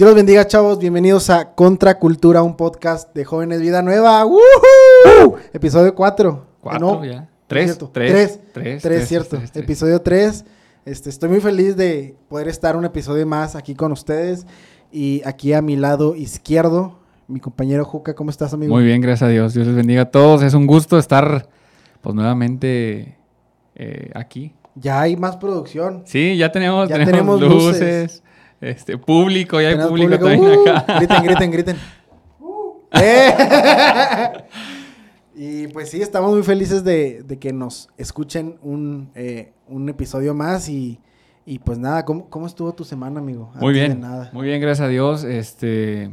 Dios los bendiga, chavos. Bienvenidos a Contracultura, un podcast de Jóvenes Vida Nueva. ¡Woohoo! Episodio 4. Cuatro ya. Tres, Cierto. tres, Tres. tres, Tres, tres, cierto. tres, tres. Episodio 3. Este, estoy muy feliz de poder estar un episodio más aquí con ustedes. Y aquí a mi lado izquierdo, mi compañero Juca. ¿Cómo estás, amigo? Muy bien, gracias a Dios. Dios les bendiga a todos. Es un gusto estar, pues, nuevamente eh, aquí. Ya hay más producción. Sí, ya tenemos, Ya tenemos, tenemos luces, luces. Este, público, ya hay público, público. también ¡Uh! acá. Griten, griten, griten. ¡Eh! y pues sí, estamos muy felices de, de que nos escuchen un, eh, un episodio más y, y pues nada, ¿cómo, cómo estuvo tu semana, amigo? Muy de bien, nada. muy bien, gracias a Dios. Este,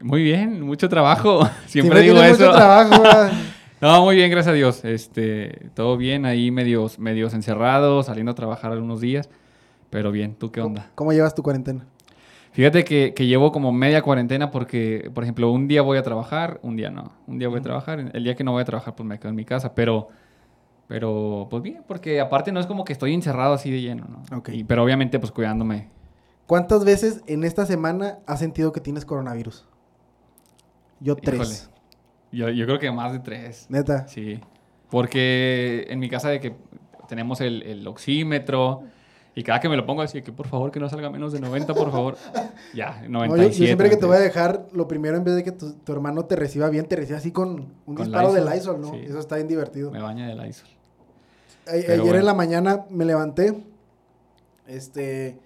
muy bien, mucho trabajo. Siempre Siempre digo eso. mucho trabajo. No, muy bien, gracias a Dios. Este, todo bien, ahí medios, medios encerrados, saliendo a trabajar algunos días. Pero bien, ¿tú qué onda? ¿Cómo llevas tu cuarentena? Fíjate que, que llevo como media cuarentena porque, por ejemplo, un día voy a trabajar, un día no. Un día voy a trabajar, el día que no voy a trabajar, pues me quedo en mi casa. Pero, pero pues bien, porque aparte no es como que estoy encerrado así de lleno, ¿no? Ok. Y- pero obviamente, pues cuidándome. ¿Cuántas veces en esta semana has sentido que tienes coronavirus? Yo tres. Yo, yo creo que más de tres. Neta. Sí. Porque en mi casa de que tenemos el, el oxímetro y cada que me lo pongo así de que por favor que no salga menos de 90, por favor. Ya, 97. No, yo, siempre que te voy a 98. dejar, lo primero en vez de que tu, tu hermano te reciba bien, te reciba así con un Con disparo de Lysol, Lysol, ¿no? sí. Eso está bien divertido. Me baña del ISOL. A- Pero Ayer bueno. en la mañana me levanté, este,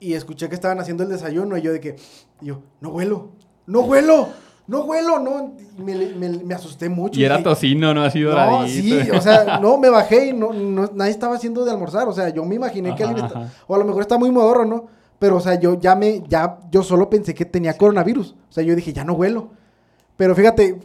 y escuché que estaban haciendo el desayuno y yo de que, y yo, no huelo, no huelo, no huelo, no, me, me- me asusté mucho. Y era dije, tocino, ¿no? Así No, doradito. sí, o sea, no, me bajé y no, no- nadie estaba haciendo de almorzar, o sea, yo me imaginé que alguien, está- o a lo mejor está muy modorro, ¿no? Pero, o sea, yo ya me, ya, yo solo pensé que tenía coronavirus, o sea, yo dije, ya no huelo. Pero fíjate,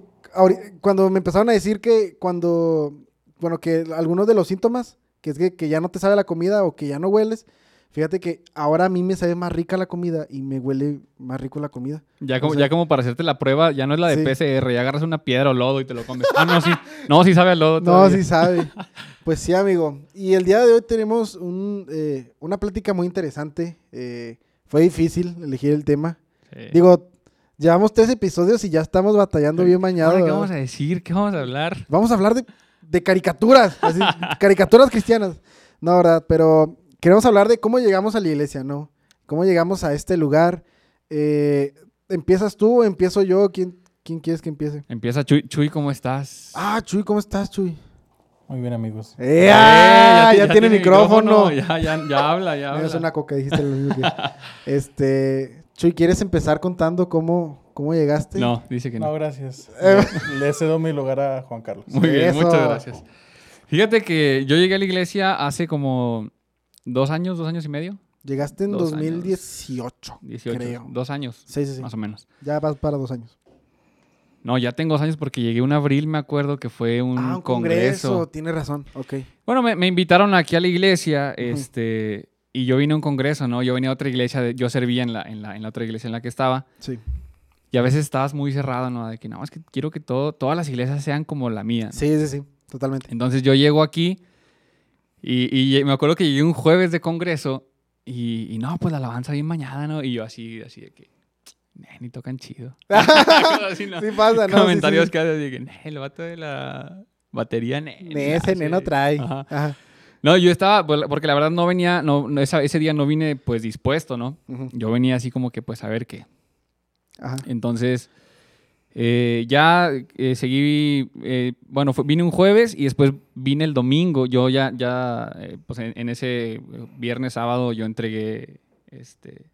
cuando me empezaron a decir que cuando, bueno, que algunos de los síntomas, que es que, que ya no te sabe la comida o que ya no hueles, fíjate que ahora a mí me sabe más rica la comida y me huele más rico la comida. Ya como, O sea- ya como para hacerte la prueba, ya no es la de Sí. PCR, ya agarras una piedra o lodo y te lo comes. Ah, no, sí. No, sí sabe a lodo. No, sí sabe. Pues sí, amigo. Y el día de hoy tenemos un, eh, una plática muy interesante. Eh, fue difícil elegir el tema. Sí. Digo, llevamos tres episodios y ya estamos batallando bien. Ahora, ¿qué vamos a decir? ¿Qué vamos a hablar? Vamos a hablar de, de caricaturas, así, caricaturas cristianas. No, ¿verdad? Pero queremos hablar de cómo llegamos a la iglesia, ¿no? Cómo llegamos a este lugar. Eh, ¿Empiezas tú o empiezo yo? ¿Quién, quién quieres que empiece? Empieza Chuy. Chuy, ¿cómo estás? Ah, Chuy, ¿cómo estás, Chuy? Muy bien, amigos. ¡Eh, Eh, ah! ya, tiene micrófono. Ya, ya, ya habla, ya habla. es una coca, dijiste lo mismo que... Este... Chuy, ¿quieres empezar contando cómo, cómo llegaste? No, dice que No, no. gracias. Eh. Le, le cedo mi lugar a Juan Carlos. Muy bien, Eso. muchas gracias. Fíjate que yo llegué a la iglesia hace como dos años, dos años y medio. Llegaste en Dos 2018, 18, creo. dos años, Sí, sí, sí. más o menos. Ya vas para dos años. No, ya tengo dos años porque llegué un abril, me acuerdo que fue un, ah, un congreso. congreso. Tienes razón. Ok. Bueno, me, me invitaron aquí a la iglesia, este, y yo vine a un congreso, ¿no? Yo venía a otra iglesia, yo servía en la, en, la, en la otra iglesia en la que estaba, Sí. y a veces estabas muy cerrado, ¿no? De que no, es que quiero que todo, todas las iglesias sean como la mía. ¿no? Sí, sí, sí. Totalmente. Entonces yo llego aquí y, y me acuerdo que llegué un jueves de congreso y, y no, pues la alabanza bien mañada, ¿no? Y yo así, así de que, "Nee, ni tocan chido. Así, ¿no? Sí pasa, ¿no? Sí, Comentarios sí. que haces de que, "Nee, el vato de la batería, ne, Ne, ese hace". neno trae. Ajá. Ajá. No, yo estaba, pues, porque la verdad no venía, no, no, esa- ese día no vine pues dispuesto, ¿no? Ujú. Yo venía así como que pues a ver qué. Ajá. Entonces, eh, ya eh, seguí, eh, bueno, fue- vine un jueves y después vine el domingo. Yo ya, ya eh, pues en, en ese viernes, sábado, yo entregué este,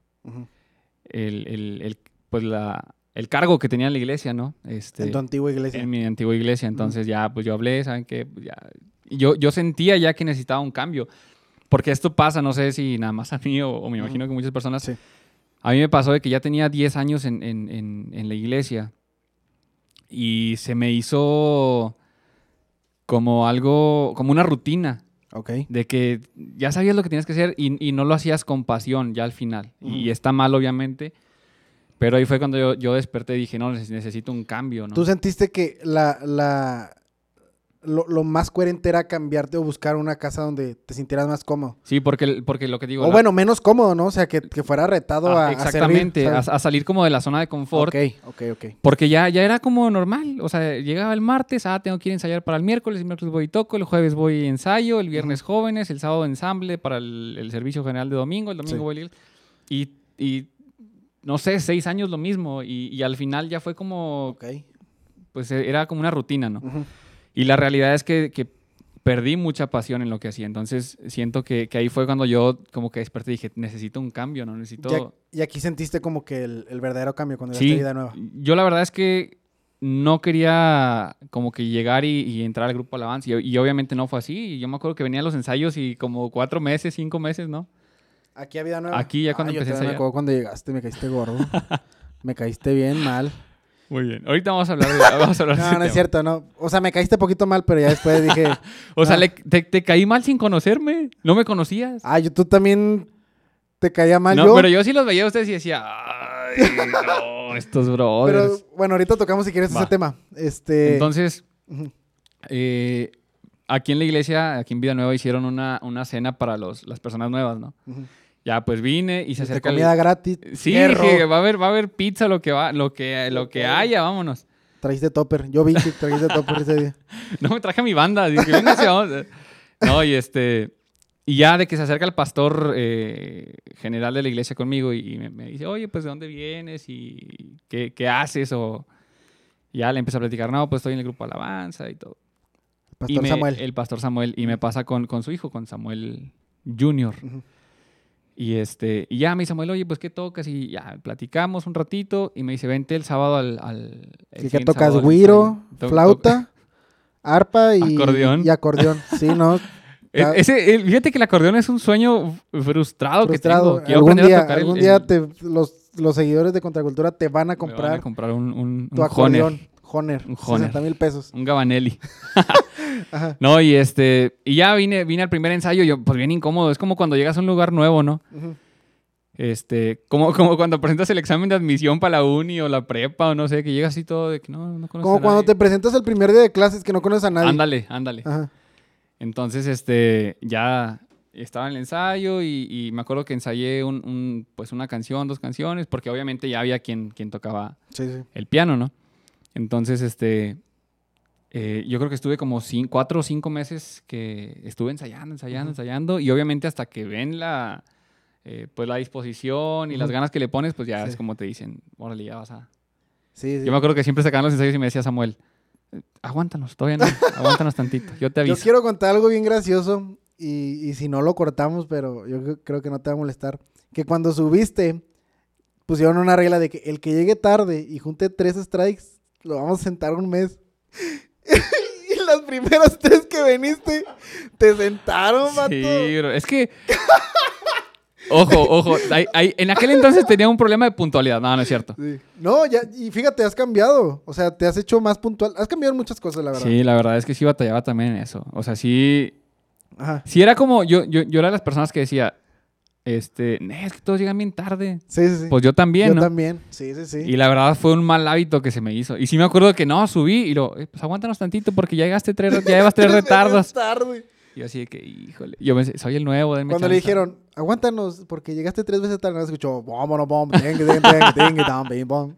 el, el- el, pues la, el cargo que tenía en la iglesia, ¿no? Este, En tu antigua iglesia. en mi antigua iglesia. Entonces ya, pues yo hablé, ¿saben qué? Pues, ya, yo, yo sentía ya que necesitaba un cambio. Porque esto pasa, no sé si nada más a mí o, o me imagino que muchas personas. Sí. A mí me pasó de que ya tenía 10 años en- en- en la iglesia y se me hizo como algo, como una rutina Ok. de que ya sabías lo que tenías que hacer y, y no lo hacías con pasión ya al final. Y está mal, obviamente. Pero ahí fue cuando yo, yo desperté y dije, no, neces- necesito un cambio, ¿no? ¿Tú sentiste que la, la, lo, lo más coherente era cambiarte o buscar una casa donde te sintieras más cómodo. Sí, porque, porque lo que digo... o la- bueno, menos cómodo, ¿no? O sea, que, que fuera retado Ah, a, a exactamente, servir, a, salir como de la zona de confort. Ok, ok, ok. Porque ya, ya era como normal. O sea, llegaba el martes, ah, tengo que ir a ensayar para el miércoles, el miércoles voy y toco, el jueves voy y ensayo, el viernes jóvenes, el sábado ensamble para el, el servicio general de domingo, el domingo Sí. voy a ir. Y, y, no sé, seis años lo mismo. Y, y al final ya fue como, Ok. pues era como una rutina, ¿no? Ujú. Y la realidad es que, que perdí mucha pasión en lo que hacía. Entonces siento que, que ahí fue cuando yo como que desperté y dije, necesito un cambio, ¿no? Necesito... Ya- y aquí sentiste como que el, el verdadero cambio cuando Sí, vida nueva. yo la verdad es que no quería como que llegar y, y entrar al grupo Alabanza. Y, y obviamente no fue así. Y yo me acuerdo que venía a los ensayos y como cuatro meses, cinco meses, ¿no? Aquí a vida nueva. Aquí ya cuando yo empecé a todavía me ensayar. acuerdo cuando llegaste, me caíste gordo. me caíste bien mal. Muy bien. Ahorita vamos a hablar de, vamos a hablar de No, no es cierto, no. O sea, me caíste poquito mal, pero ya después dije, O sea, le- te, te caí mal sin conocerme. No me conocías. ah, yo, tú también te caía mal no, yo. pero yo sí los veía a ustedes y decía, ay, no, estos brothers. Pero, bueno, ahorita tocamos si quieres Va. ese tema. Este. Entonces, eh, aquí en la iglesia, aquí en Vida Nueva, hicieron una, una cena para los, las personas nuevas, ¿no? Ujú. Ya, pues vine y se Este, acerca el- comida gratis. Sí, dije, va a haber, va a haber pizza, lo que va, lo que, lo que haya, vámonos. Trajiste topper. Yo vi que trajiste topper ese día. No me traje a mi banda, dije, véngase, vamos. No, y este, y ya de que se acerca el pastor eh, general de la iglesia conmigo y, y me, me dice, oye, pues, ¿de dónde vienes? ¿Y qué, qué haces? O y ya le empecé a platicar, no, pues estoy en el grupo Alabanza y todo. Pastor y me- Samuel. El pastor Samuel, y me pasa con, con su hijo, con Samuel Junior. Ujú. Y este, y ya me dice Samuel, oye, pues qué tocas, y ya platicamos un ratito, y me dice, vente el sábado al. el siguiente tocas sábado güiro, ensayo". To- to- flauta, arpa y Acordeón. Y acordeón. Sí, ¿no? E- Ese, el- fíjate que el acordeón es un sueño frustrado, que tengo. Algún a día, tocar algún el- día te- los, los seguidores de Contracultura te van a me van a comprar comprar un, un, tu un acordeón. Honer, Honer. Un Honer. 60 mil pesos. un Gabanelli. Ajá. No, y este, y ya vine, vine al primer ensayo, yo, pues bien incómodo. Es como cuando llegas a un lugar nuevo, ¿no? Este, como, como cuando presentas el examen de admisión para la uni o la prepa o no sé, que llegas así todo de que no, no conoces Como a cuando te presentas el primer día de clases que no conoces a nadie. Ándale, ándale. Ajá. Entonces, este, ya estaba en el ensayo y, y me acuerdo que ensayé un, un, pues una canción, dos canciones, porque obviamente ya había quien, quien tocaba Sí, sí. el piano, ¿no? Entonces, este, eh, yo creo que estuve como cuatro o cinco meses que estuve ensayando, ensayando, ensayando, y obviamente hasta que ven la, eh, pues la disposición y las ganas que le pones, pues ya Sí. es como te dicen, órale, ya vas a... Sí, sí. Yo me acuerdo que siempre sacaban los ensayos y me decía Samuel, "Eh, aguántanos, todavía no, aguántanos tantito, yo te Yo aviso. quiero contar algo bien gracioso y, y si no lo cortamos, pero yo cre- creo que no te va a molestar. Que cuando subiste, pusieron una regla de que el que llegue tarde y junte tres strikes, lo vamos a sentar un mes. y las primeras tres que viniste, te sentaron, vato. Sí, bro. Es que. Ojo, ojo. hay- hay- en aquel entonces tenía un problema de puntualidad. No, no es cierto. Sí. No, ya, y fíjate, has cambiado. O sea, te has hecho más puntual. Has cambiado en muchas cosas, la verdad. Sí, la verdad es que sí batallaba también en eso. O sea, sí. Ajá. Sí era como. Yo, yo, yo era de las personas que decía. Este. "Nee, Es que todos llegan bien tarde. Sí, sí, sí. Pues yo también, Yo ¿no? también. Sí, sí, sí. Y la verdad fue un mal hábito que se me hizo. Y sí me acuerdo que no, subí y lo. "Eh, pues aguántanos tantito porque ya llegaste tres, ya llevas tres retardos. tarde. Y yo así de que, híjole. Yo pensé, soy el nuevo, denme Cuando le chance". dijeron, aguántanos, porque llegaste tres veces tarde, no escuchó, vámonos, bom, ting, ting, ting, ting, ting, bom.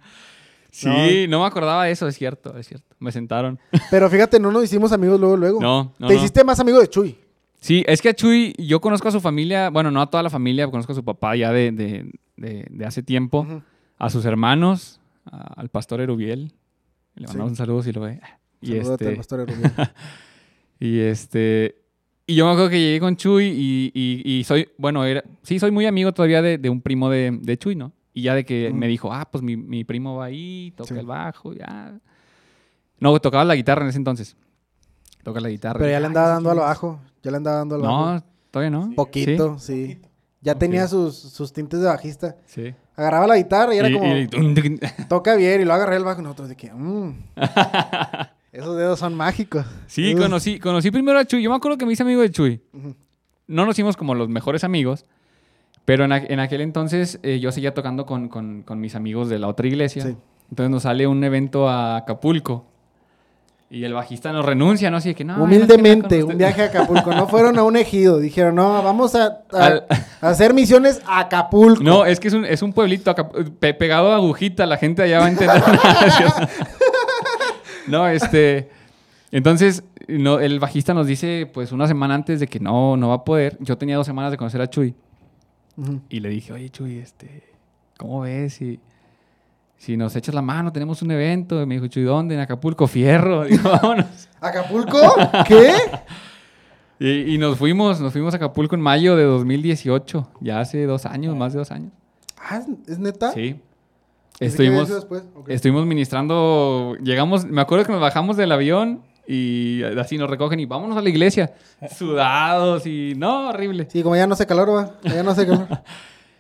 Sí, no me acordaba de eso, es cierto, es cierto. Me sentaron. Pero fíjate, no nos hicimos amigos luego, luego. No, no. Te no. hiciste más amigo de Chuy. Sí, es que a Chuy, yo conozco a su familia, bueno, no a toda la familia, conozco a su papá ya de, de, de- de hace tiempo, a sus hermanos, a- al pastor Erubiel. Le Sí. mandamos un saludo si lo ve. Y Salúdate al este, pastor Erubiel. y este, y yo me acuerdo que llegué con Chuy y, y- y soy, bueno, era, sí, soy muy amigo todavía de, de un primo de, de Chuy, ¿no? Y ya de que me dijo, ah, pues mi, mi primo va ahí, toca Sí. el bajo, ya. No, tocaba la guitarra en ese entonces. Toca la guitarra. Pero ya le andaba ¿ese dando a quién lo es? bajo. Ya le andaba dando a lo bajo. No, todavía no. Poquito, sí. Ya tenía sus, sus tintes de bajista. Sí. Agarraba la guitarra y era Y- como, y- toca bien, y lo agarré el bajo y nosotros de que, mmm. Esos dedos son mágicos. Sí, conocí, conocí primero a Chuy. Yo me acuerdo que me hice amigo de Chuy. No nos hicimos como los mejores amigos, pero en, aqu- en aquel entonces eh, yo seguía tocando con, con- con mis amigos de la otra iglesia. Sí. Entonces nos sale un evento a Acapulco. Y el bajista nos renuncia, ¿no? Así que no. no Humildemente, un viaje a Acapulco. No fueron a un ejido. Dijeron, no, vamos a, a- Al- a hacer misiones a Acapulco. con usted". No, es que es un, es un pueblito pe- pegado a agujita, la gente allá va a entender. no, este. Entonces, no, el bajista nos dice, pues, una semana antes de que no, no va a poder. Yo tenía dos semanas de conocer a Chuy. Y le dije, oye, Chuy, este, ¿cómo ves? Si, si nos echas la mano, tenemos un evento. Y me dijo, Chuy, ¿dónde? En Acapulco, Fierro. Digo, vámonos. ¿Acapulco? ¿Qué? Y, y nos fuimos, nos fuimos a Acapulco en mayo de 2018. Ya hace dos años, más de dos años. Ah, ¿es- ¿es neta? Sí. Estuvimos, estuvimos ministrando, llegamos, me acuerdo que nos bajamos del avión y así nos recogen y vámonos a la iglesia. Sudados y no, horrible. Sí, como ya no hace calor, va. Ya no hace calor.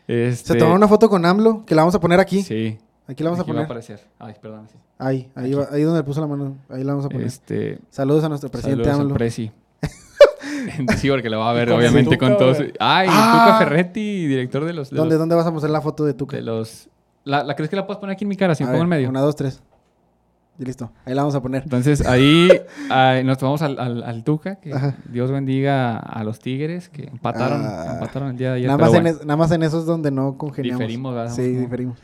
Este, Se tomó una foto con AMLO, que la vamos a poner aquí. Sí. Aquí la vamos Aquí a va a poner. aparecer. Ay, perdón. sí. Ahí, ahí, va- ahí donde puso la mano. Ahí la vamos a poner. Este, Saludos a nuestro presidente saludos al AMLO. presi. sí, porque lo va a ver, con obviamente, Tuca, con todos. Ay, Ah. Tuca Ferretti, director de los. De ¿Dónde, los, ¿Dónde vas a mostrar la foto de tu de los- la, ¿La crees que la puedes poner aquí en mi cara? Si me pongo en medio. Una, dos, tres. Y listo. Ahí la vamos a poner. Entonces ahí ah, nos tomamos al, al, al Tuca, que Ajá. Dios bendiga a los Tigres, que empataron, Ah. empataron el día de ayer. Nada más, en es- nada más en esos donde no congeniamos. Diferimos, ¿verdad? Sí, diferimos.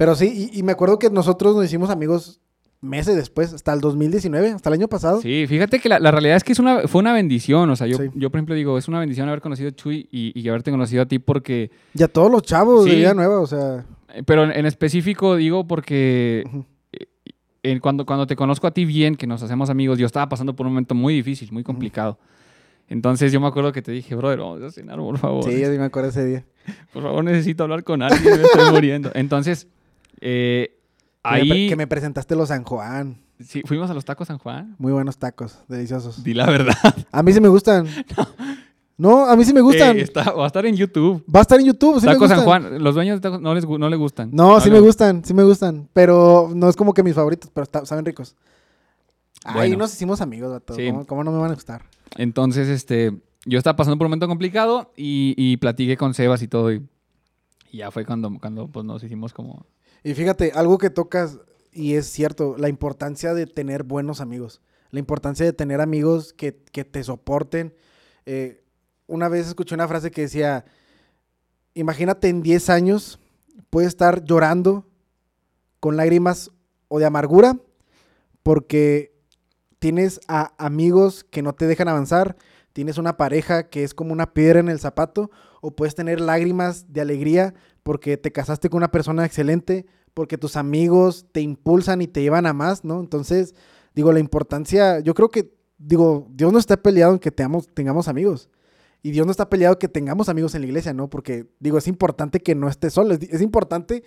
Pero sí, y, y me acuerdo que nosotros nos hicimos amigos meses después, hasta el 2019, hasta el año pasado. Sí, fíjate que la, la realidad es que es una, fue una bendición. O sea, yo, Sí. yo, por ejemplo, digo, es una bendición haber conocido a Chuy y, y haberte conocido a ti porque... Y a todos los chavos de Sí. Vida Nueva, o sea. eh, Pero en, en específico digo porque en- cuando, cuando te conozco a ti bien, que nos hacemos amigos, yo estaba pasando por un momento muy difícil, muy complicado. Entonces yo me acuerdo que te dije, brother, vamos a cenar, por favor. Sí, yo sí me acuerdo ese día. Por favor, necesito hablar con alguien, me estoy muriendo. Entonces, eh, Que me pre- ahí que me presentaste los San Juan. sí, fuimos a los tacos San Juan. Muy buenos tacos, deliciosos. Di la verdad. A mí sí me gustan. No, a mí sí me gustan. Eh, está- va a estar en YouTube. Va a estar en YouTube, sí tacos San. Juan. Los dueños de tacos no les, no les gustan. No, sí les me gustan, sí me gustan. Pero no es como que mis favoritos, pero está- saben ricos. Ahí Bueno. nos hicimos amigos, vato. Sí. ¿Cómo, cómo no me van a gustar? Entonces, este, yo estaba pasando por un momento complicado y, y platiqué con Sebas y todo. Y, y ya fue cuando, cuando pues, nos hicimos como... Y fíjate, algo que tocas, y es cierto, la importancia de tener buenos amigos. La importancia de tener amigos que, que te soporten. Eh, una vez escuché una frase que decía, imagínate en 10 años, puedes estar llorando con lágrimas o de amargura porque tienes a amigos que no te dejan avanzar, tienes una pareja que es como una piedra en el zapato, o puedes tener lágrimas de alegría porque te casaste con una persona excelente, porque tus amigos te impulsan y te llevan a más, ¿no? Entonces, digo, la importancia, yo creo que, digo, Dios no está peleado en que tengamos, tengamos amigos. Y Dios no está peleado que tengamos amigos en la iglesia, ¿no? Porque, digo, es importante que no estés solo. Es, es importante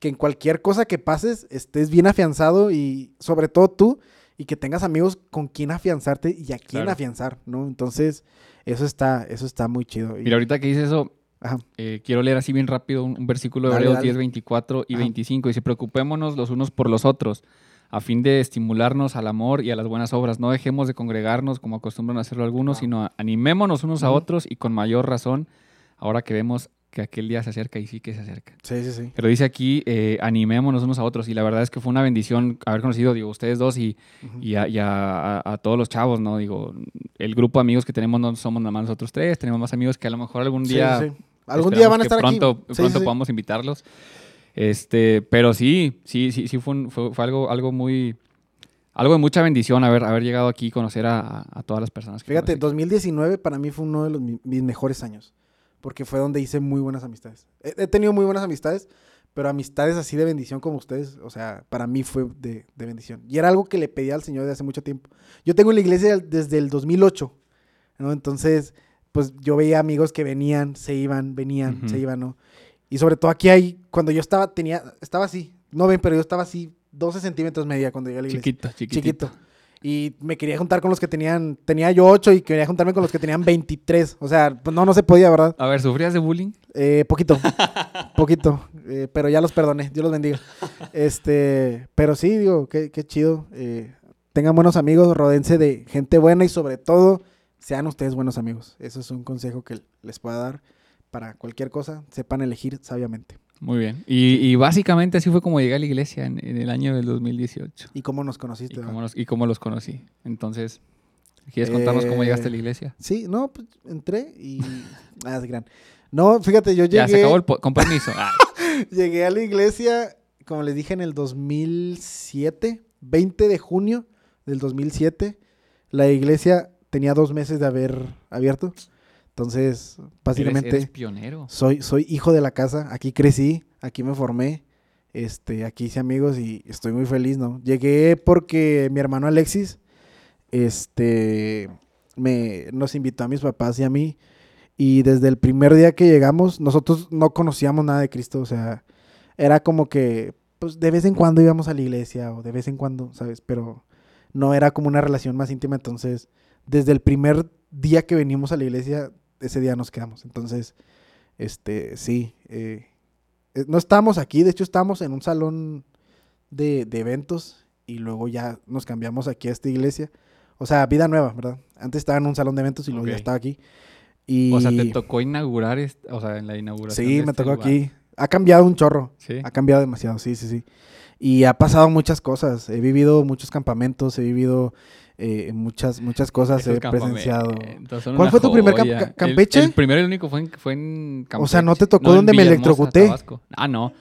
que en cualquier cosa que pases estés bien afianzado y sobre todo tú y que tengas amigos con quien afianzarte y a quién Claro. afianzar, ¿no? Entonces, eso está, eso está muy chido. Y- Mira, ahorita que dices eso, Ajá. eh, quiero leer así bien rápido un, un versículo de Hebreos dale. 10, 24 y Ajá. 25. Dice, preocupémonos los unos por los otros, a fin de estimularnos al amor y a las buenas obras. No dejemos de congregarnos como acostumbran hacerlo algunos, sino animémonos unos a otros y con mayor razón, ahora que vemos que aquel día se acerca y sí que se acerca. Sí, sí, sí. Pero dice aquí, eh, animémonos unos a otros. Y la verdad es que fue una bendición haber conocido, digo, ustedes dos y, y, a, y a- a- a todos los chavos, ¿no? Digo, el grupo de amigos que tenemos no somos nada más nosotros tres, tenemos más amigos que a lo mejor algún día... sí, sí. Algún día van a que estar pronto, aquí. Pronto sí, sí. podamos invitarlos. Este, pero sí, sí, sí, sí fue, un- fue, fue algo, algo muy... Algo de mucha bendición haber, haber llegado aquí y conocer a, a- todas las personas. Que Fíjate, conocí. 2019 para mí fue uno de los, mi- mis mejores años. Porque fue donde hice muy buenas amistades. He, he tenido muy buenas amistades, pero amistades así de bendición como ustedes, o sea, para mí fue de, de bendición. Y era algo que le pedía al Señor de hace mucho tiempo. Yo tengo en la iglesia desde el 2008, ¿no? Entonces, pues yo veía amigos que venían, se iban, venían, se iban, ¿no? Y sobre todo aquí hay, cuando yo estaba, tenía, estaba así, no ven, pero yo estaba así, 12 centímetros media cuando llegué a la iglesia Chiquito, chiquitito. chiquito. Y me quería juntar con los que tenían, tenía yo 8 y quería juntarme con los que tenían 23. O sea, pues no, no se podía, ¿verdad? A ver, ¿sufrías de bullying? Eh, poquito, poquito, eh, pero ya los perdoné, Dios los bendiga. Este, pero sí, digo, qué, qué chido. eh, tengan buenos amigos, rodense de gente buena y sobre todo, sean ustedes buenos amigos. Eso es un consejo que les pueda dar para cualquier cosa, sepan elegir sabiamente. Muy bien. Y, y básicamente así fue como llegué a la iglesia en, en el año del 2018. ¿Y cómo nos conociste? Y cómo, los, y cómo los conocí. Entonces, ¿quieres contarnos cómo llegaste a la iglesia? Sí, no, pues entré y... ah, es gran. No, fíjate, yo llegué... Ya, se acabó el... Con permiso. Ah, Llegué a la iglesia, como les dije, en el 2007, 20 de junio del 2007. La iglesia tenía dos meses de haber abierto. Entonces, básicamente, eres, eres pionero. soy, soy hijo de la casa. Aquí crecí, aquí me formé, este, aquí hice amigos y estoy muy feliz, ¿no? Llegué porque mi hermano Alexis, este, me, nos invitó a mis papás y a mí. Y desde el primer día que llegamos, nosotros no conocíamos nada de Cristo. O sea, era como que, pues de vez en cuando íbamos a la iglesia o de vez en cuando, ¿sabes? Pero no era como una relación más íntima. Entonces, desde el primer día que venimos a la iglesia, ese día nos quedamos. Entonces, este, sí. eh, eh, no estábamos aquí, de hecho estábamos en un salón de, de eventos y luego ya nos cambiamos aquí a esta iglesia. O sea, vida nueva, ¿verdad? Antes estaba en un salón de eventos y luego ya estaba aquí. Y... O sea, te tocó inaugurar, o sea, en la inauguración. Sí, de me este tocó lugar. aquí. Ha cambiado un chorro. Sí. Ha cambiado demasiado, sí, sí, sí. Y ha pasado muchas cosas. He vivido muchos campamentos, he vivido eh, muchas, muchas cosas, Esos he presenciado. ¿Cuál fue tu primer camp- joya. ca- El- Campeche? El, primero y el único fue en, fue en O sea, ¿no te Campeche. tocó en donde me electrocuté? Tabasco. Ah, no.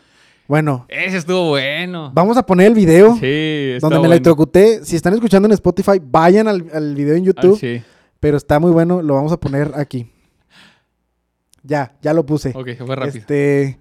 Bueno, Ese estuvo bueno. vamos a poner el video Sí, donde me bueno. electrocuté. Si están escuchando en Spotify, vayan al, al video en Ah, YouTube. sí. Pero está muy bueno, lo vamos a poner aquí. Ya, ya lo puse. Ok, fue rápido. Este,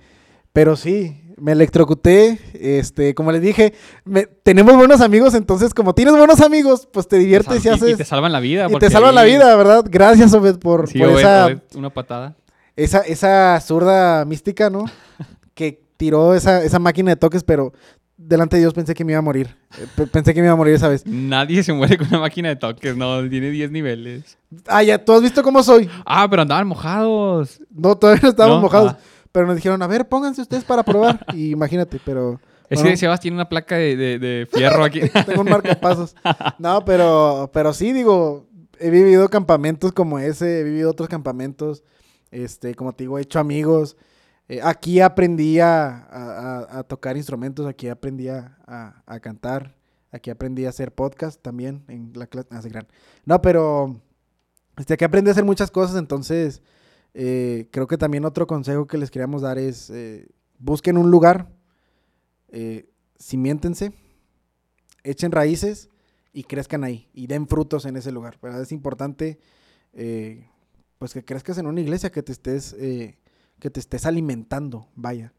pero sí, me electrocuté. Este, como les dije, me- tenemos buenos amigos, entonces como tienes buenos amigos, pues te Te diviertes y haces. y te salvan la vida. y te salvan la vida, ¿verdad? Gracias, Obed, por, Sí, por Obed, esa, Obed, una patada. esa, esa zurda mística, ¿no? que tiró esa, esa máquina de toques, pero delante de Dios pensé que me iba a morir. Pe- Pensé que me iba a morir esa vez. Nadie se muere con una máquina de toques, no, tiene 10 niveles. Ah, ya, tú has visto cómo soy. Ah, pero andaban mojados. No, todavía no estábamos ¿No? mojados. Ah. Pero nos dijeron, a ver, pónganse ustedes para probar. Y imagínate, pero. Es bueno, que Sebas tiene una placa de, de- de fierro aquí. Tengo un marcapasos. No, pero, pero sí, digo, he vivido campamentos como ese, he vivido otros campamentos. Este, como te digo, he hecho amigos. Eh, aquí aprendí a, a- a- tocar instrumentos, aquí aprendí a, a- a cantar, aquí aprendí a hacer podcast también en la clase. No, pero este, aquí aprendí a hacer muchas cosas, entonces eh, creo que también otro consejo que les queríamos dar es eh, busquen un lugar, eh, cimiéntense, echen raíces y crezcan ahí y den frutos en ese lugar. ¿verdad? Es importante eh, pues que crezcas en una iglesia, que te estés, que te estés alimentando, vaya.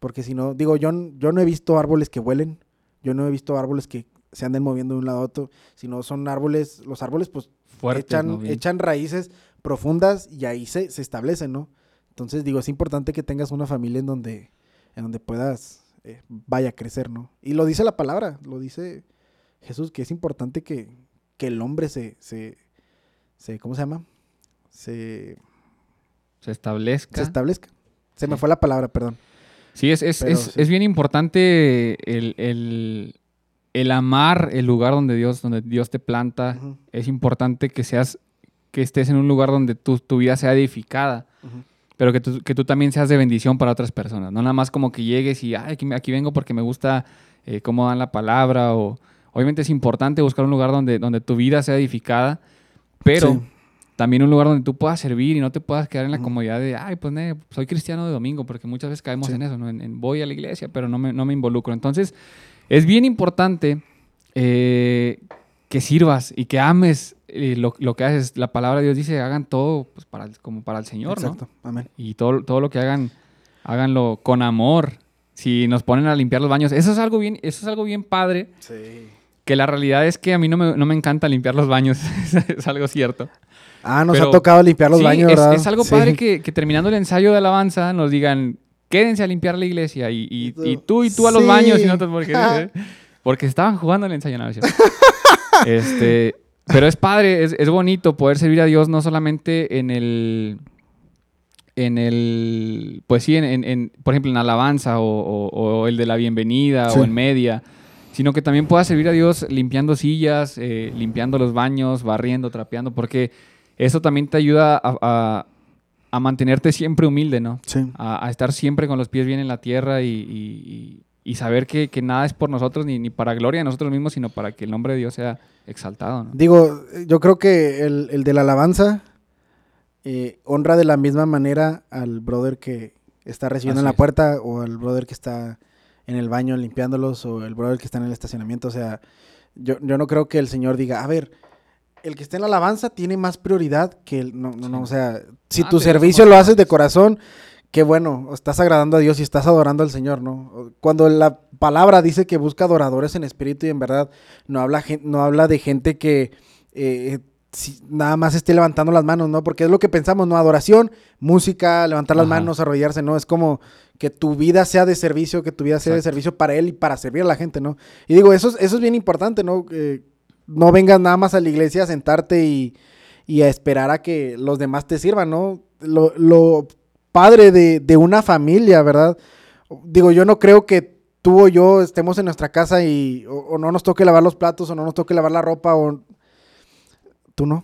Porque si no, digo, yo, yo no he visto árboles que huelen, yo no he visto árboles que se anden moviendo de un lado a otro, sino son árboles, los árboles pues Fuertes, echan, ¿no? Echan raíces profundas y ahí se, se establecen, ¿no? Entonces digo, es importante que tengas una familia en donde, en donde puedas, eh, vaya a crecer, ¿no? Y lo dice la palabra, lo dice Jesús, que es importante que, que el hombre se, se, se, ¿cómo se llama? Se, Se establezca. se establezca. Se me Sí. fue la palabra, perdón. Sí, es, es, Pero es, sí. es bien importante el, el- el amar el lugar donde Dios, donde Dios te planta. Es importante que seas, que estés en un lugar donde tu, tu vida sea edificada, pero que tú, que tú también seas de bendición para otras personas. No nada más como que llegues y, "Ay, aquí, aquí vengo porque me gusta eh, cómo dan la palabra. O, obviamente es importante buscar un lugar donde, donde tu vida sea edificada, pero Sí. también un lugar donde tú puedas servir y no te puedas quedar en la comodidad de, ay, pues ne, soy cristiano de domingo, porque muchas veces caemos Sí. en eso, ¿no? En, en voy a la iglesia, pero no me, no me involucro. Entonces, es bien importante eh, que sirvas y que ames eh, lo, lo que haces. La palabra de Dios dice, hagan todo pues, para el- como para el Señor, ¿no? Exacto, amén. Y todo, todo lo que hagan, háganlo con amor. Si nos ponen a limpiar los baños, eso es algo bien, eso es algo bien padre. Sí. Que la realidad es que a mí no me, no me encanta limpiar los baños, es algo cierto. Ah, nos Pero- ha tocado limpiar los Sí, baños, es, algo Sí. padre que, que terminando el ensayo de alabanza nos digan, quédense a limpiar la iglesia y, y- Y tú, y tú a los sí. baños y no te- porque, porque estaban jugando el ensayo. No, este, pero es padre, es, es bonito poder servir a Dios no solamente en el, en el, pues sí, en, en- en, por ejemplo, en alabanza o, o- o el de la bienvenida Sí. o en media, sino que también pueda servir a Dios limpiando sillas, eh, limpiando los baños, barriendo, trapeando, porque eso también te ayuda a, a- a mantenerte siempre humilde, ¿no? Sí. A, a estar siempre con los pies bien en la tierra y, y- y- y saber que, que nada es por nosotros ni, ni para gloria de nosotros mismos, sino para que el nombre de Dios sea exaltado, ¿no? Digo, yo creo que el, el de la alabanza eh, honra de la misma manera al brother que está recibiendo en la es. puerta o al brother que está en el baño limpiándolos o el brother que está en el estacionamiento. O sea, yo, yo no creo que el Señor diga, a ver, el que está en la alabanza tiene más prioridad que el... No, no, no, o sea, si Ah, tu servicio lo haces de corazón, qué bueno, estás agradando a Dios y estás adorando al Señor, ¿no? Cuando la palabra dice que busca adoradores en espíritu y en verdad, no habla, no habla de gente que eh, si- nada más esté levantando las manos, ¿no? Porque es lo que pensamos, ¿no? Adoración, música, levantar las Ajá. manos, arrodillarse, ¿no? Es como que tu vida sea de servicio, que tu vida sea de servicio para Él y para servir a la gente, ¿no? Y digo, eso es, eso es bien importante, ¿no? Eh, no vengas nada más a la iglesia a sentarte y, y a esperar a que los demás te sirvan, ¿no? Lo, lo padre de, de una familia, ¿verdad? Digo, yo no creo que tú o yo estemos en nuestra casa y o, o no nos toque lavar los platos o no nos toque lavar la ropa o... ¿Tú no?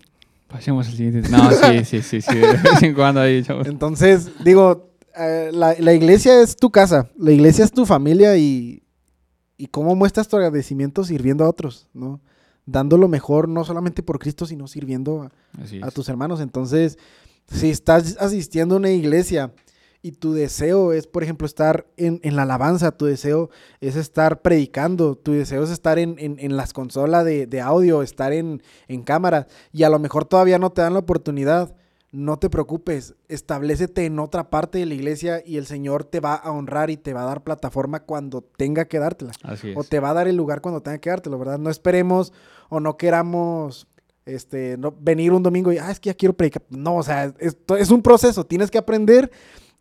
Pasemos al siguiente. No, sí, sí, sí, sí. De vez en cuando ahí, chavos. Entonces, digo, eh, la, la iglesia es tu casa, la iglesia es tu familia y, y cómo muestras tu agradecimiento sirviendo a otros, ¿no? Dando lo mejor, no solamente por Cristo, sino sirviendo a, tus hermanos. Entonces, si estás asistiendo a una iglesia y tu deseo es, por ejemplo, estar en, en la alabanza, tu deseo es estar predicando, tu deseo es estar en, en- en las consolas de, de audio, estar en, en cámara, y a lo mejor todavía no te dan la oportunidad, no te preocupes, establecete en otra parte de la iglesia y el Señor te va a honrar y te va a dar plataforma cuando tenga que dártela. Así O te va a dar el lugar cuando tenga que dártelo, ¿verdad? No esperemos o no queramos este, no, venir un domingo y, ah, es que ya quiero predicar. No, o sea, esto es un proceso, tienes que aprender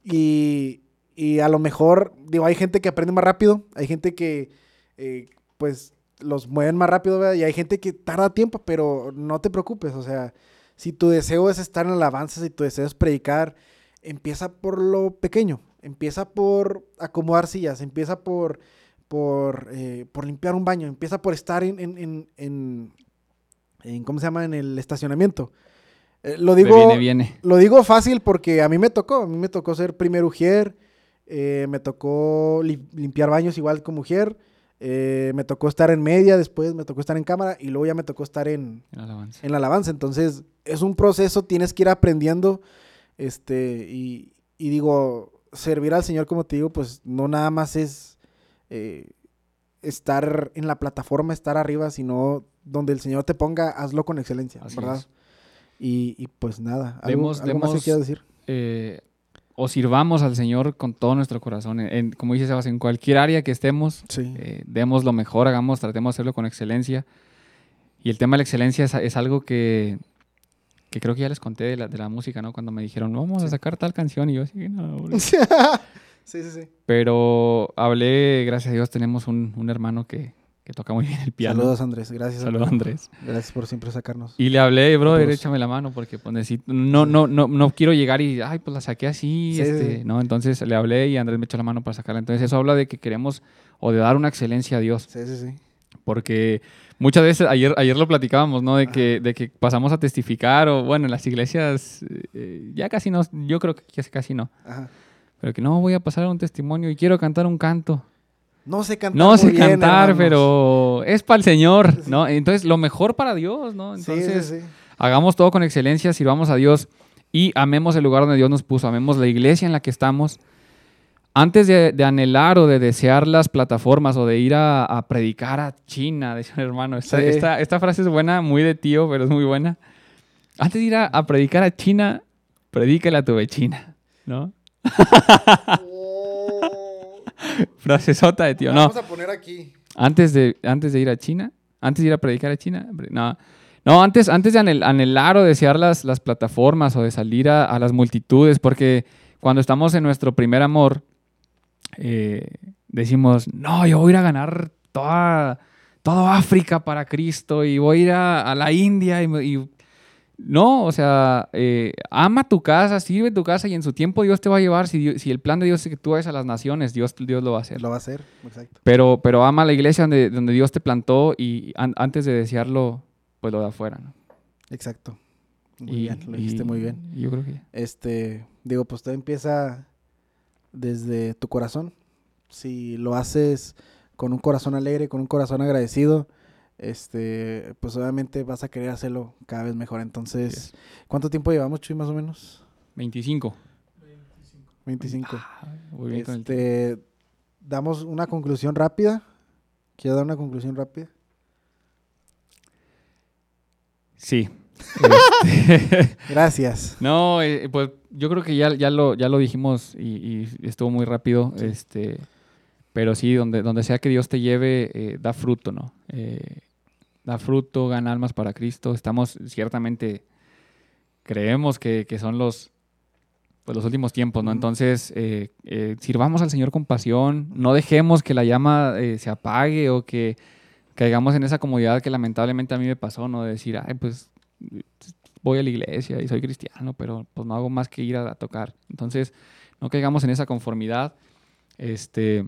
y, y a lo mejor, digo, hay gente que aprende más rápido, hay gente que, eh, pues, los mueven más rápido, ¿verdad? Y hay gente que tarda tiempo, pero no te preocupes, o sea, si tu deseo es estar en alabanza, si tu deseo es predicar, empieza por lo pequeño, empieza por acomodar sillas, empieza por, por, eh, por limpiar un baño, empieza por estar en, en, en, en- ¿cómo se llama? En el estacionamiento. Eh, lo digo, viene, viene. lo digo fácil porque a mí me tocó, a mí me tocó ser primer ujier, eh, me tocó li- limpiar baños igual como ujier, eh, me tocó estar en media, después me tocó estar en cámara y luego ya me tocó estar en, En alabanza. en la alabanza. Entonces, es un proceso, tienes que ir aprendiendo. Este, y, y digo, servir al Señor, como te digo, pues no nada más es eh, estar en la plataforma, estar arriba, sino donde el Señor te ponga, hazlo con excelencia, Así ¿verdad? Y, y, pues nada, algo, Demos- algo más que decir. eh, o sirvamos al Señor con todo nuestro corazón. En, como dice Sebas, en cualquier área que estemos, Sí. eh, demos lo mejor, hagamos, tratemos de hacerlo con excelencia. Y el tema de la excelencia es, es algo que, que creo que ya les conté de la, de la música, ¿no? Cuando me dijeron, vamos a Sí. sacar tal canción, y yo así, no, bro". sí, sí, sí. Pero hablé, gracias a Dios, tenemos un, un hermano que, que toca muy bien el piano. Saludos, Andrés. Gracias. Saludos. Andrés. Gracias por siempre sacarnos. Y le hablé, brother, Saludos. échame la mano porque pues, necesito, no, no, no, no quiero llegar y, ay, pues la saqué así, Sí, este, sí. ¿no? Entonces le hablé y Andrés me echó la mano para sacarla. Entonces eso habla de que queremos o de dar una excelencia a Dios, Sí, sí, sí. porque muchas veces, ayer, ayer lo platicábamos, ¿no? De que, de que pasamos a testificar o, bueno, en las iglesias eh, ya casi no, yo creo que casi no, Ajá. pero que no voy a pasar un testimonio y quiero cantar un canto. No sé cantar. No sé cantar, pero es para el Señor, ¿no? Entonces, lo mejor para Dios, ¿no? Sí, Entonces, sí, sí. hagamos todo con excelencia, sirvamos a Dios y amemos el lugar donde Dios nos puso, amemos la iglesia en la que estamos. Antes de, de anhelar o de desear las plataformas o de ir a, a predicar a China, decía un hermano, esta, Sí. esta, esta frase es buena, muy de tío, pero es muy buena. Antes de ir a, a predicar a China, predícale a tu vecina, ¿no? Frase sota de tío, no. Vamos a poner aquí. Antes de, antes de ir a China, antes de ir a predicar a China, no, no antes, antes de anhel- anhelar o desear las, las plataformas o de salir a, a las multitudes, porque cuando estamos en nuestro primer amor, eh, decimos, no, yo voy a ir a ganar toda, todo África para Cristo y voy a ir a, a la India y- no, o sea, eh, ama tu casa, sirve tu casa y en su tiempo Dios te va a llevar. Si, Dios- si el plan de Dios es que tú vayas a las naciones, Dios, Dios lo va a hacer. Lo va a hacer, exacto. Pero, pero ama la iglesia donde, donde Dios te plantó y an- antes de desearlo, pues lo de afuera, ¿no? Exacto. Muy Y- bien, lo dijiste y- muy bien. Yo creo que Este, digo, pues todo empieza desde tu corazón. Si lo haces con un corazón alegre, con un corazón agradecido, este, pues obviamente vas a querer hacerlo cada vez mejor. Entonces, ¿cuánto tiempo llevamos, Chuy, más o menos? 25. 25. Ah, Muy bien Este, damos una conclusión rápida. ¿Quieres dar una conclusión rápida? Sí. Este, Gracias. no, eh, pues yo creo que ya, ya, lo, ya lo dijimos y, y estuvo muy rápido. Este, pero sí, donde, donde sea que Dios te lleve, eh, da fruto, ¿no? Eh, da fruto, gana almas para Cristo. Estamos ciertamente, creemos que, que son los, pues, los últimos tiempos, ¿no? Entonces, eh, eh, sirvamos al Señor con pasión. No dejemos que la llama eh, se apague o que caigamos en esa comodidad que lamentablemente a mí me pasó, ¿no? De decir, ay, pues voy a la iglesia y soy cristiano, pero pues no hago más que ir a, a tocar. Entonces, no caigamos en esa conformidad. Este,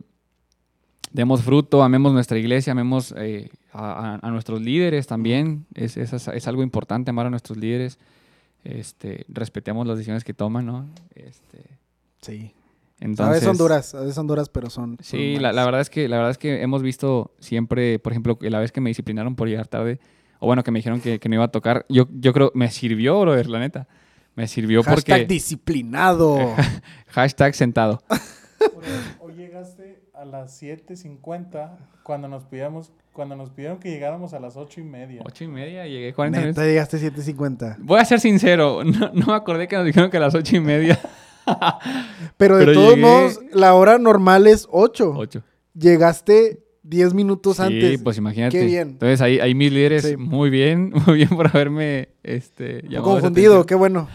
demos fruto, amemos nuestra iglesia, amemos eh, a, nuestros líderes también. Es, es, es algo importante amar a nuestros líderes. Este, respetemos las decisiones que toman, ¿no? Este, Sí. entonces, a veces son duras, a veces son duras, pero son. son Sí, la, la verdad es que la verdad es que hemos visto siempre, por ejemplo, la vez que me disciplinaron por llegar tarde, o bueno, que me dijeron que, que no iba a tocar, yo, yo creo, me sirvió, brother, la neta. Me sirvió Hashtag porque... disciplinado. Hashtag sentado. A las 7.50 cuando nos pidamos, cuando nos pidieron que llegáramos a las 8 y media. Ocho y media, llegué 40 Neta, minutos. llegaste 7.50. Voy a ser sincero, no, no me acordé que nos dijeron que a las ocho y media. Pero de Pero todos llegué- modos, la hora normal es 8. Ocho. Llegaste 10 minutos Sí, antes. pues imagínate. Qué bien. Entonces ahí, ahí mis líderes, Sí. muy bien, muy bien por haberme este, llamado confundido, qué bueno.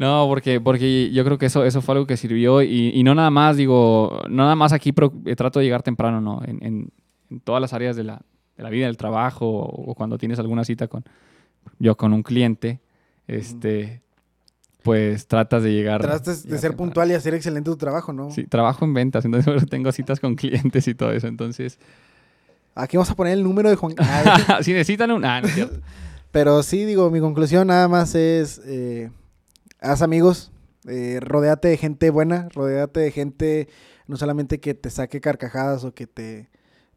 No, porque, porque yo creo que eso, eso fue algo que sirvió y, y no nada más, digo, no nada más aquí pro- eh, trato de llegar temprano, ¿no? En, en- en todas las áreas de la, de la vida, del trabajo o, o cuando tienes alguna cita con, yo con un cliente, este, pues tratas de llegar. Tratas de ser temprano. puntual y hacer excelente tu trabajo, ¿no? Sí, trabajo en ventas, entonces tengo citas con clientes y todo eso, entonces, Aquí vamos a poner el número de Juan. Si necesitan un... Ah, no es cierto. Pero sí, digo, mi conclusión nada más es, eh, haz amigos, eh, rodéate de gente buena, rodéate de gente no solamente que te saque carcajadas o que te,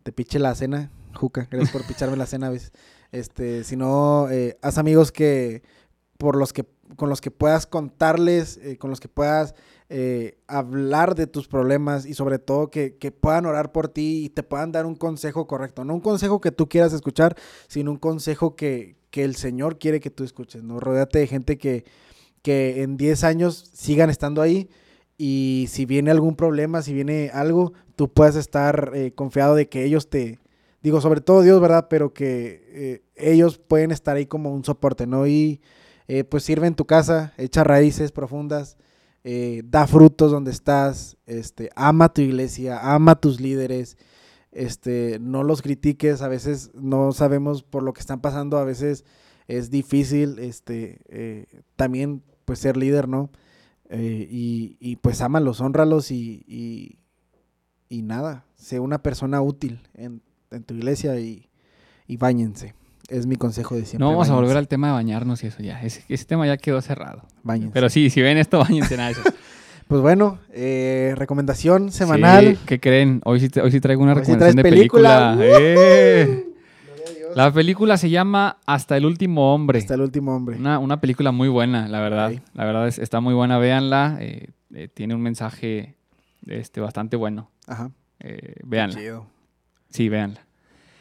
te piche la cena, Juca, gracias por picharme la cena a veces, este, sino eh, haz amigos que, por los que, con los que puedas contarles, eh, con los que puedas eh, hablar de tus problemas y sobre todo que, que puedan orar por ti y te puedan dar un consejo correcto, no un consejo que tú quieras escuchar, sino un consejo que, que el Señor quiere que tú escuches, ¿no? Rodéate de gente que, que en 10 años sigan estando ahí y si viene algún problema, si viene algo, tú puedas estar eh, confiado de que ellos te, digo, sobre todo Dios, ¿verdad? Pero que eh, ellos pueden estar ahí como un soporte, ¿no? Y eh, pues sirve en tu casa, echa raíces profundas, da frutos donde estás, este, ama tu iglesia, ama tus líderes, este, no los critiques, a veces no sabemos por lo que están pasando, a veces es difícil, este, también pues ser líder, ¿no? Eh, y, y, pues ámalos, honralos y, y, y nada, sé una persona útil en, en tu iglesia y, y báñense. Es mi consejo de siempre. No vamos a volver al tema de bañarnos y eso ya, ese, ese tema ya quedó cerrado. báñense. Pero sí, si ven esto, bañense nada. Pues bueno, eh, recomendación semanal. Sí, ¿Qué creen? Hoy sí, hoy sí traigo una Hoy sí recomendación de película. película. ¡Eh! La película se llama Hasta el último hombre. Hasta el último hombre. Una, una película muy buena, la verdad. La verdad es, está muy buena, véanla. eh, eh, tiene un mensaje este, bastante bueno. Ajá. Eh, véanla. Chido. Sí, véanla.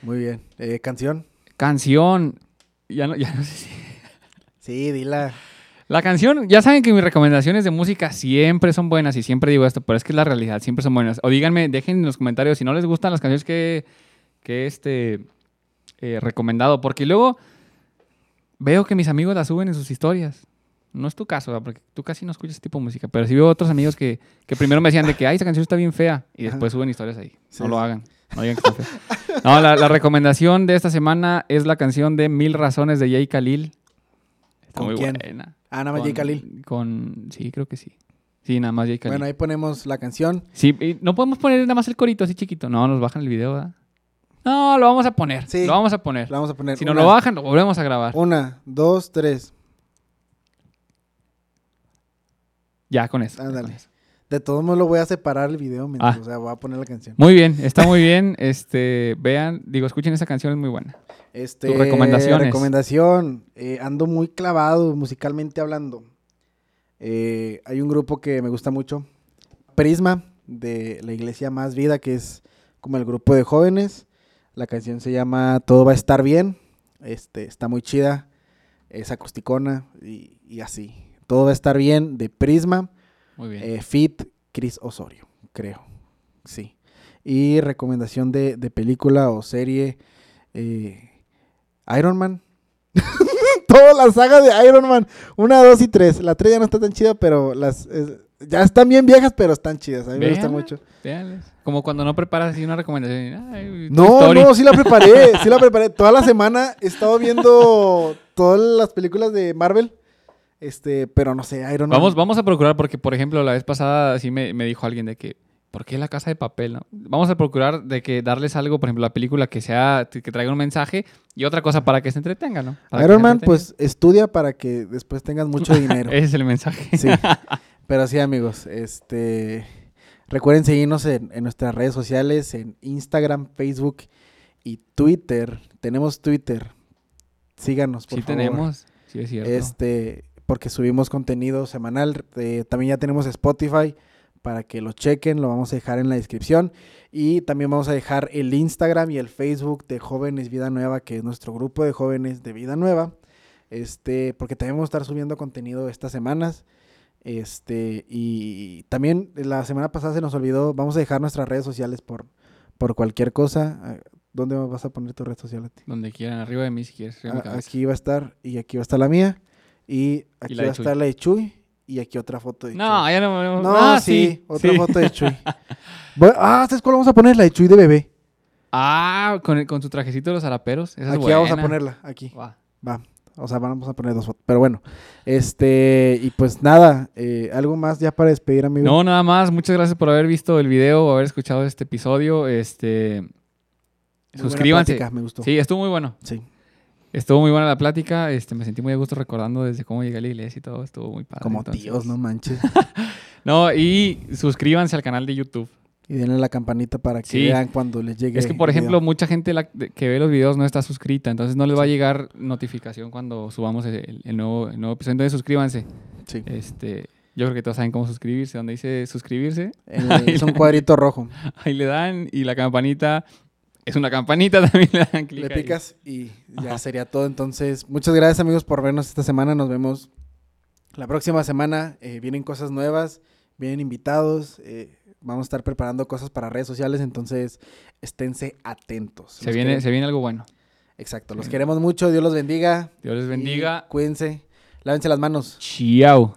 Muy bien. Eh, canción. Canción. Ya no, ya no sé si... Sí, dila. La canción, ya saben que mis recomendaciones de música siempre son buenas y siempre digo esto, pero es que es la realidad, siempre son buenas. O díganme, dejen en los comentarios si no les gustan las canciones que, que este eh, recomendado, porque luego veo que mis amigos las suben en sus historias. No es tu caso, ¿verdad? porque tú casi no escuchas ese tipo de música, pero sí veo otros amigos que, que primero me decían de que, ay, esa canción está bien fea, y después suben historias ahí. Sí, no lo hagan, no digan que está fea. No, la, la recomendación de esta semana es la canción de Mil Razones de Jay Khalil. Está ¿Con muy quién? buena. Ah, nada más Con- Jay Khalil. Con, sí, creo que sí. Sí, nada más Jay Khalil. Bueno, ahí ponemos la canción. Sí, y no podemos poner nada más el corito así chiquito. No, nos bajan el video, ¿verdad? No, lo vamos a poner. Sí. Lo vamos a poner. Lo vamos a poner. Si no lo bajan, lo volvemos a grabar. Una, dos, tres. Ya, con eso. Ándale. De todos modos lo voy a separar el video, mientras, ah. o sea, voy a poner la canción. Muy bien, está muy bien. Este, vean, digo, escuchen esa canción, es muy buena. Este, Tus recomendaciones. Recomendación, eh, ando muy clavado musicalmente hablando. Eh, hay un grupo que me gusta mucho, Prisma, de la Iglesia Más Vida, que es como el grupo de jóvenes. La canción se llama Todo va a estar bien. Este, está muy chida. Es acusticona y, y así. Todo va a estar bien de Prisma. Muy bien. Eh, Fit Chris Osorio, creo. Sí. Y recomendación de, de película o serie. eh, Iron Man. Toda la saga de Iron Man. Una, dos y tres. La tres ya no está tan chida, pero las es- ya están bien viejas, pero están chidas. A mí me gusta mucho. Como cuando no preparas así una recomendación. Ay, No, story. no, sí la preparé. Sí la preparé. Toda la semana he estado viendo todas las películas de Marvel. Este, pero no sé, Iron Man. Vamos, vamos a procurar, porque por ejemplo, la vez pasada sí me, me dijo alguien de que, ¿por qué la casa de papel? no? Vamos a procurar de que darles algo, por ejemplo, la película que sea, que traiga un mensaje y otra cosa para que se entretengan, ¿no? Para Iron Man, pues estudia para que después tengas mucho dinero. Ese es el mensaje. Sí. Pero sí, amigos, este recuerden seguirnos en, en nuestras redes sociales, en Instagram, Facebook y Twitter. Tenemos Twitter. Síganos, por Sí favor. tenemos, sí es cierto. Este, porque subimos contenido semanal. Eh, también ya tenemos Spotify para que lo chequen, lo vamos a dejar en la descripción. Y también vamos a dejar el Instagram y el Facebook de Jóvenes Vida Nueva, que es nuestro grupo de jóvenes de Vida Nueva. Este, porque también vamos a estar subiendo contenido estas semanas. Este, y también la semana pasada se nos olvidó, vamos a dejar nuestras redes sociales por, por cualquier cosa. Ah, ¿Dónde vas a poner tu red social a ti? Donde quieran, arriba de mí si quieres. Ah, aquí va a estar y aquí va a estar la mía y aquí va a estar la de Chuy y aquí otra foto de No, Chuy. ya no. No, No, ah, sí, otra sí. foto de Chuy. Voy- ah, ¿sabes cuál vamos a poner? La de Chuy de bebé. Ah, con, el- con su trajecito de los. Esa es aquí vamos a ponerla, aquí. Va. Va. O sea, vamos a poner dos fotos. Pero bueno, este, y pues nada, eh, algo más ya para despedir, amigo. No, nada más. Muchas gracias por haber visto el video o haber escuchado este episodio. Este, Muy suscríbanse. plática, me gustó. Sí, estuvo muy bueno. Sí. Estuvo muy buena la plática. Este, me sentí muy a gusto recordando desde cómo llegué a la iglesia y todo. Estuvo muy padre. Como entonces. tíos, no manches. No, y suscríbanse al canal de YouTube. Y denle la campanita para que Sí. vean cuando les llegue. Es que, por ejemplo, video. mucha gente la- que ve los videos no está suscrita, entonces no les va a llegar notificación cuando subamos el, el nuevo, el nuevo episodio. Entonces, suscríbanse. Sí. Este, yo creo que todos saben cómo suscribirse. Donde dice suscribirse, el- es un cuadrito rojo. ahí le dan y la campanita es una campanita, también le dan clic. Le ahí. picas y ya sería todo. Entonces, muchas gracias amigos por vernos esta semana. Nos vemos la próxima semana. Eh, vienen cosas nuevas, vienen invitados. eh, vamos a estar preparando cosas para redes sociales. Entonces, esténse atentos. Se Los viene, queremos- se viene algo bueno. Exacto. Los Sí. queremos mucho. Dios los bendiga. Dios les bendiga. Cuídense. Lávense las manos. Chao.